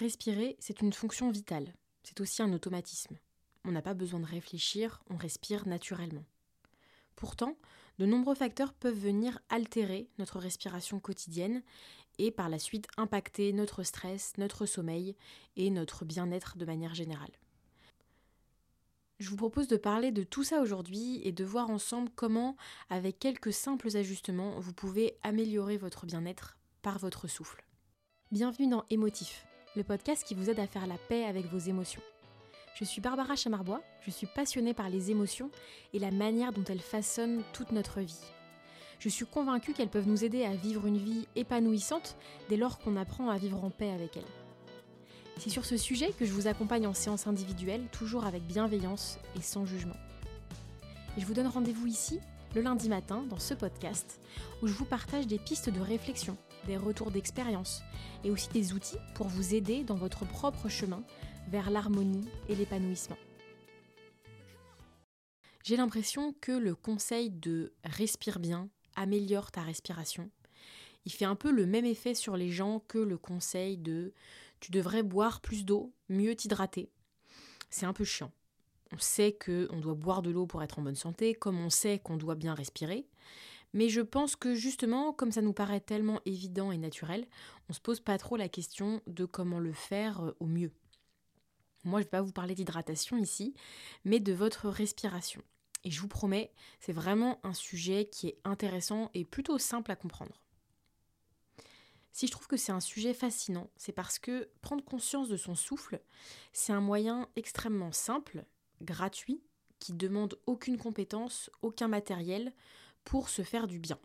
Respirer, c'est une fonction vitale. C'est aussi un automatisme. On n'a pas besoin de réfléchir, on respire naturellement. Pourtant, de nombreux facteurs peuvent venir altérer notre respiration quotidienne et par la suite impacter notre stress, notre sommeil et notre bien-être de manière générale. Je vous propose de parler de tout ça aujourd'hui et de voir ensemble comment, avec quelques simples ajustements, vous pouvez améliorer votre bien-être par votre souffle. Bienvenue dans Émotif, le podcast qui vous aide à faire la paix avec vos émotions. Je suis Barbara Chamarbois, je suis passionnée par les émotions et la manière dont elles façonnent toute notre vie. Je suis convaincue qu'elles peuvent nous aider à vivre une vie épanouissante dès lors qu'on apprend à vivre en paix avec elles. C'est sur ce sujet que je vous accompagne en séance individuelle, toujours avec bienveillance et sans jugement. Et je vous donne rendez-vous ici, le lundi matin, dans ce podcast, où je vous partage des pistes de réflexion, des retours d'expérience, et aussi des outils pour vous aider dans votre propre chemin vers l'harmonie et l'épanouissement. J'ai l'impression que le conseil de respire bien améliore ta respiration. Il fait un peu le même effet sur les gens que le conseil de tu devrais boire plus d'eau, mieux t'hydrater. C'est un peu chiant. On sait qu'on doit boire de l'eau pour être en bonne santé, comme on sait qu'on doit bien respirer. Mais je pense que justement, comme ça nous paraît tellement évident et naturel, on se pose pas trop la question de comment le faire euh, au mieux. Moi, je ne vais pas vous parler d'hydratation ici, mais de votre respiration. Et je vous promets, c'est vraiment un sujet qui est intéressant et plutôt simple à comprendre. Si je trouve que c'est un sujet fascinant, c'est parce que prendre conscience de son souffle, c'est un moyen extrêmement simple, gratuit, qui demande aucune compétence, aucun matériel pour se faire du bien.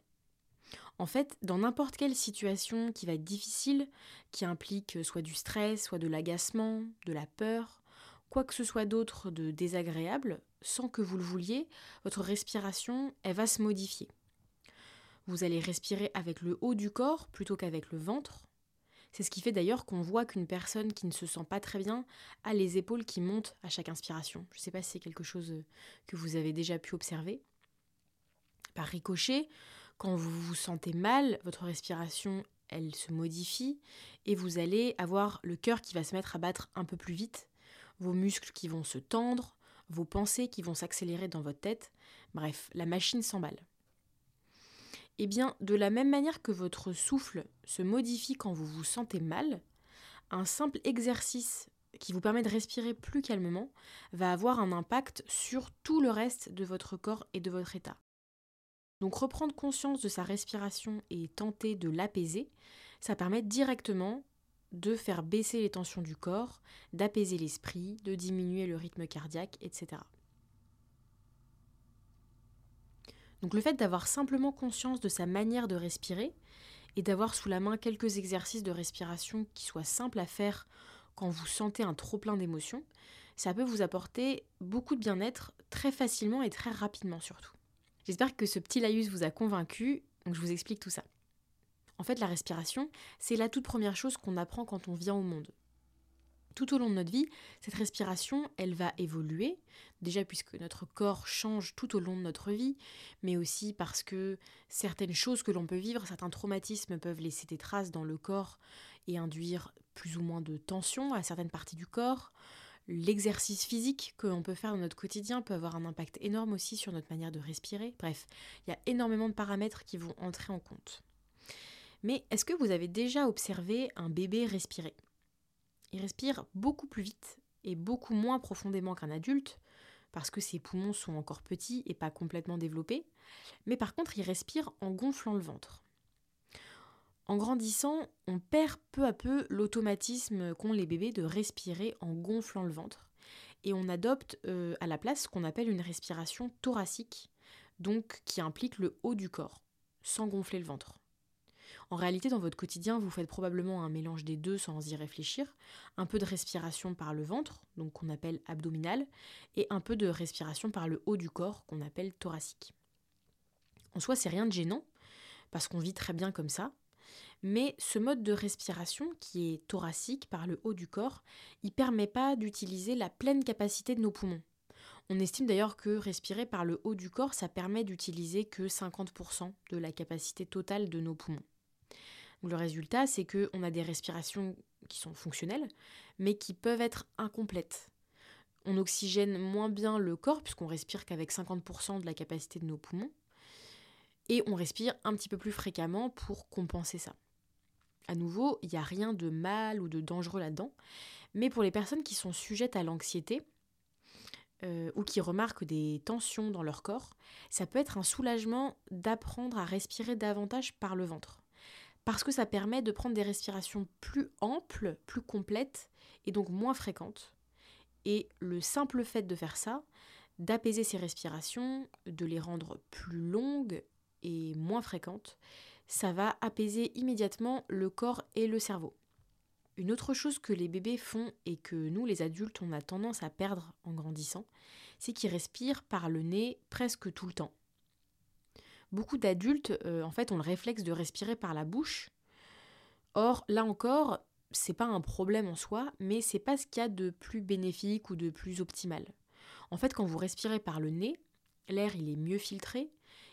En fait, dans n'importe quelle situation qui va être difficile, qui implique soit du stress, soit de l'agacement, de la peur, quoi que ce soit d'autre de désagréable, sans que vous le vouliez, votre respiration, elle va se modifier. Vous allez respirer avec le haut du corps plutôt qu'avec le ventre. C'est ce qui fait d'ailleurs qu'on voit qu'une personne qui ne se sent pas très bien a les épaules qui montent à chaque inspiration. Je ne sais pas si c'est quelque chose que vous avez déjà pu observer. Par ricochet, quand vous vous sentez mal, votre respiration, elle se modifie et vous allez avoir le cœur qui va se mettre à battre un peu plus vite, vos muscles qui vont se tendre, vos pensées qui vont s'accélérer dans votre tête. Bref, la machine s'emballe. Eh bien, de la même manière que votre souffle se modifie quand vous vous sentez mal, un simple exercice qui vous permet de respirer plus calmement va avoir un impact sur tout le reste de votre corps et de votre état. Donc reprendre conscience de sa respiration et tenter de l'apaiser, ça permet directement de faire baisser les tensions du corps, d'apaiser l'esprit, de diminuer le rythme cardiaque, etc. Donc le fait d'avoir simplement conscience de sa manière de respirer et d'avoir sous la main quelques exercices de respiration qui soient simples à faire quand vous sentez un trop plein d'émotions, ça peut vous apporter beaucoup de bien-être très facilement et très rapidement surtout. J'espère que ce petit laïus vous a convaincu, donc je vous explique tout ça. En fait, la respiration, c'est la toute première chose qu'on apprend quand on vient au monde. Tout au long de notre vie, cette respiration, elle va évoluer, déjà puisque notre corps change tout au long de notre vie, mais aussi parce que certaines choses que l'on peut vivre, certains traumatismes peuvent laisser des traces dans le corps et induire plus ou moins de tension à certaines parties du corps. L'exercice physique que l'on peut faire dans notre quotidien peut avoir un impact énorme aussi sur notre manière de respirer. Bref, il y a énormément de paramètres qui vont entrer en compte. Mais est-ce que vous avez déjà observé un bébé respirer? Il respire beaucoup plus vite et beaucoup moins profondément qu'un adulte, parce que ses poumons sont encore petits et pas complètement développés, mais par contre il respire en gonflant le ventre. En grandissant, on perd peu à peu l'automatisme qu'ont les bébés de respirer en gonflant le ventre. Et on adopte euh, à la place ce qu'on appelle une respiration thoracique, donc qui implique le haut du corps, sans gonfler le ventre. En réalité, dans votre quotidien, vous faites probablement un mélange des deux sans y réfléchir. Un peu de respiration par le ventre, donc qu'on appelle abdominal, et un peu de respiration par le haut du corps, qu'on appelle thoracique. En soi, c'est rien de gênant, parce qu'on vit très bien comme ça, mais ce mode de respiration, qui est thoracique par le haut du corps, il permet pas d'utiliser la pleine capacité de nos poumons. On estime d'ailleurs que respirer par le haut du corps, ça permet d'utiliser que 50% de la capacité totale de nos poumons. Le résultat, c'est qu'on a des respirations qui sont fonctionnelles, mais qui peuvent être incomplètes. On oxygène moins bien le corps, puisqu'on respire qu'avec 50% de la capacité de nos poumons, et on respire un petit peu plus fréquemment pour compenser ça. À nouveau, il n'y a rien de mal ou de dangereux là-dedans, mais pour les personnes qui sont sujettes à l'anxiété, euh, ou qui remarquent des tensions dans leur corps, ça peut être un soulagement d'apprendre à respirer davantage par le ventre. Parce que ça permet de prendre des respirations plus amples, plus complètes et donc moins fréquentes. Et le simple fait de faire ça, d'apaiser ces respirations, de les rendre plus longues et moins fréquentes, ça va apaiser immédiatement le corps et le cerveau. Une autre chose que les bébés font et que nous, les adultes, on a tendance à perdre en grandissant, c'est qu'ils respirent par le nez presque tout le temps. Beaucoup d'adultes, euh, en fait, ont le réflexe de respirer par la bouche. Or, là encore, c'est pas un problème en soi, mais c'est pas ce qu'il y a de plus bénéfique ou de plus optimal. En fait, quand vous respirez par le nez, l'air il est mieux filtré,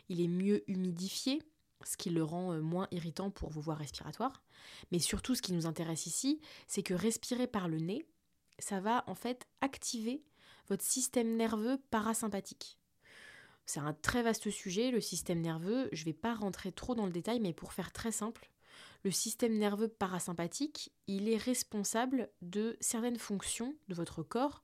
il est mieux humidifié, ce qui le rend euh, moins irritant pour vos voies respiratoires. Mais surtout, ce qui nous intéresse ici, c'est que respirer par le nez, ça va en fait activer votre système nerveux parasympathique. C'est un très vaste sujet, le système nerveux. Je ne vais pas rentrer trop dans le détail, mais pour faire très simple, le système nerveux parasympathique, il est responsable de certaines fonctions de votre corps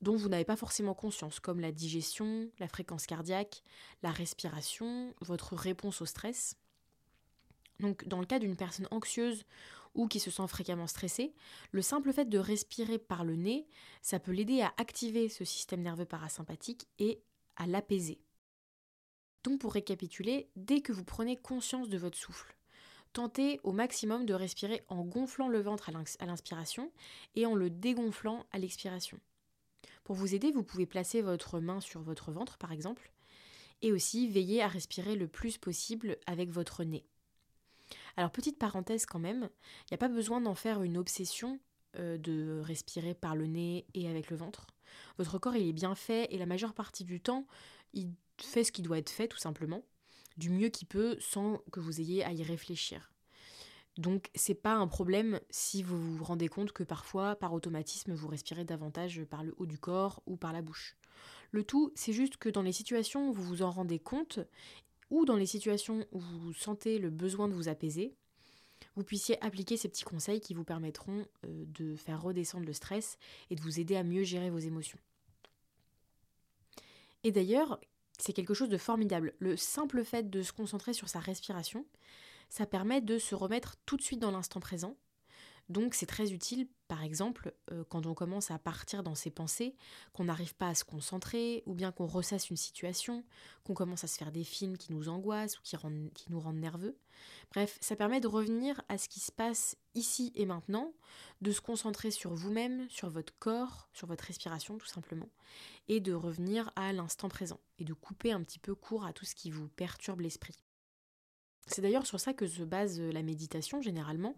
dont vous n'avez pas forcément conscience, comme la digestion, la fréquence cardiaque, la respiration, votre réponse au stress. Donc dans le cas d'une personne anxieuse ou qui se sent fréquemment stressée, le simple fait de respirer par le nez, ça peut l'aider à activer ce système nerveux parasympathique et à l'apaiser. Donc pour récapituler, dès que vous prenez conscience de votre souffle, tentez au maximum de respirer en gonflant le ventre à l'inspiration et en le dégonflant à l'expiration. Pour vous aider, vous pouvez placer votre main sur votre ventre par exemple, et aussi veiller à respirer le plus possible avec votre nez. Alors petite parenthèse quand même, il n'y a pas besoin d'en faire une obsession euh, de respirer par le nez et avec le ventre. Votre corps il est bien fait et la majeure partie du temps il fait ce qui doit être fait tout simplement, du mieux qu'il peut sans que vous ayez à y réfléchir. Donc c'est pas un problème si vous vous rendez compte que parfois, par automatisme, vous respirez davantage par le haut du corps ou par la bouche. Le tout, c'est juste que dans les situations où vous vous en rendez compte, ou dans les situations où vous sentez le besoin de vous apaiser, vous puissiez appliquer ces petits conseils qui vous permettront euh, de faire redescendre le stress et de vous aider à mieux gérer vos émotions. Et d'ailleurs, c'est quelque chose de formidable. Le simple fait de se concentrer sur sa respiration, ça permet de se remettre tout de suite dans l'instant présent. Donc c'est très utile, par exemple, euh, quand on commence à partir dans ses pensées, qu'on n'arrive pas à se concentrer, ou bien qu'on ressasse une situation, qu'on commence à se faire des films qui nous angoissent ou qui, qui nous rendent nerveux. Bref, ça permet de revenir à ce qui se passe ici et maintenant, de se concentrer sur vous-même, sur votre corps, sur votre respiration tout simplement, et de revenir à l'instant présent, et de couper un petit peu court à tout ce qui vous perturbe l'esprit. C'est d'ailleurs sur ça que se base la méditation généralement.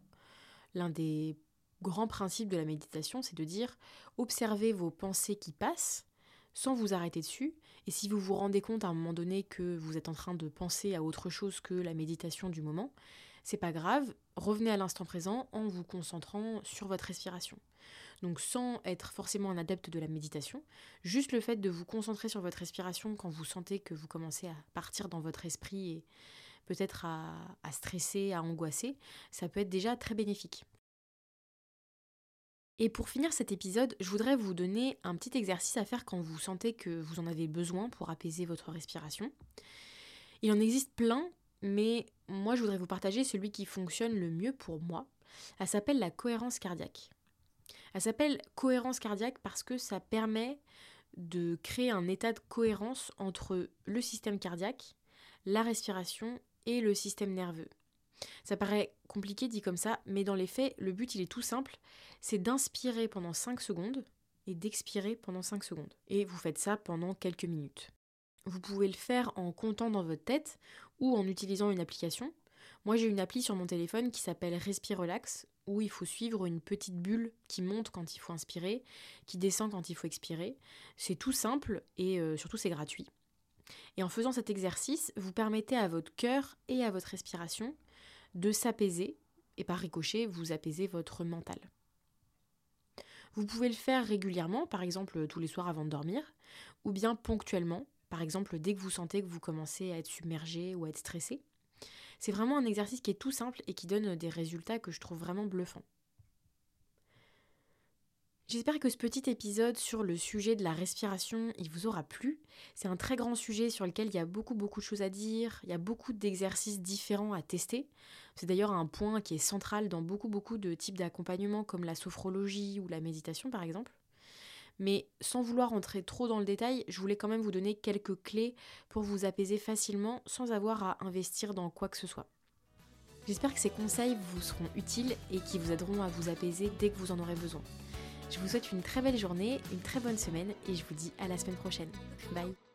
L'un des grands principes de la méditation, c'est de dire observez vos pensées qui passent sans vous arrêter dessus. Et si vous vous rendez compte à un moment donné que vous êtes en train de penser à autre chose que la méditation du moment, c'est pas grave, revenez à l'instant présent en vous concentrant sur votre respiration. Donc sans être forcément un adepte de la méditation, juste le fait de vous concentrer sur votre respiration quand vous sentez que vous commencez à partir dans votre esprit et peut-être à, stresser, à angoisser, ça peut être déjà très bénéfique. Et pour finir cet épisode, je voudrais vous donner un petit exercice à faire quand vous sentez que vous en avez besoin pour apaiser votre respiration. Il en existe plein, mais moi je voudrais vous partager celui qui fonctionne le mieux pour moi. Elle s'appelle la cohérence cardiaque. Elle s'appelle cohérence cardiaque parce que ça permet de créer un état de cohérence entre le système cardiaque, la respiration et le système nerveux. Ça paraît compliqué dit comme ça, mais dans les faits, le but il est tout simple, c'est d'inspirer pendant 5 secondes et d'expirer pendant 5 secondes. Et vous faites ça pendant quelques minutes. Vous pouvez le faire en comptant dans votre tête ou en utilisant une application. Moi j'ai une appli sur mon téléphone qui s'appelle Respire Relax où il faut suivre une petite bulle qui monte quand il faut inspirer, qui descend quand il faut expirer. C'est tout simple et euh, surtout c'est gratuit. Et en faisant cet exercice, vous permettez à votre cœur et à votre respiration de s'apaiser, et par ricochet, vous apaisez votre mental. Vous pouvez le faire régulièrement, par exemple tous les soirs avant de dormir, ou bien ponctuellement, par exemple dès que vous sentez que vous commencez à être submergé ou à être stressé. C'est vraiment un exercice qui est tout simple et qui donne des résultats que je trouve vraiment bluffants. J'espère que ce petit épisode sur le sujet de la respiration, il vous aura plu. C'est un très grand sujet sur lequel il y a beaucoup beaucoup de choses à dire, il y a beaucoup d'exercices différents à tester. C'est d'ailleurs un point qui est central dans beaucoup beaucoup de types d'accompagnement comme la sophrologie ou la méditation par exemple. Mais sans vouloir entrer trop dans le détail, je voulais quand même vous donner quelques clés pour vous apaiser facilement sans avoir à investir dans quoi que ce soit. J'espère que ces conseils vous seront utiles et qui vous aideront à vous apaiser dès que vous en aurez besoin. Je vous souhaite une très belle journée, une très bonne semaine et je vous dis à la semaine prochaine. Bye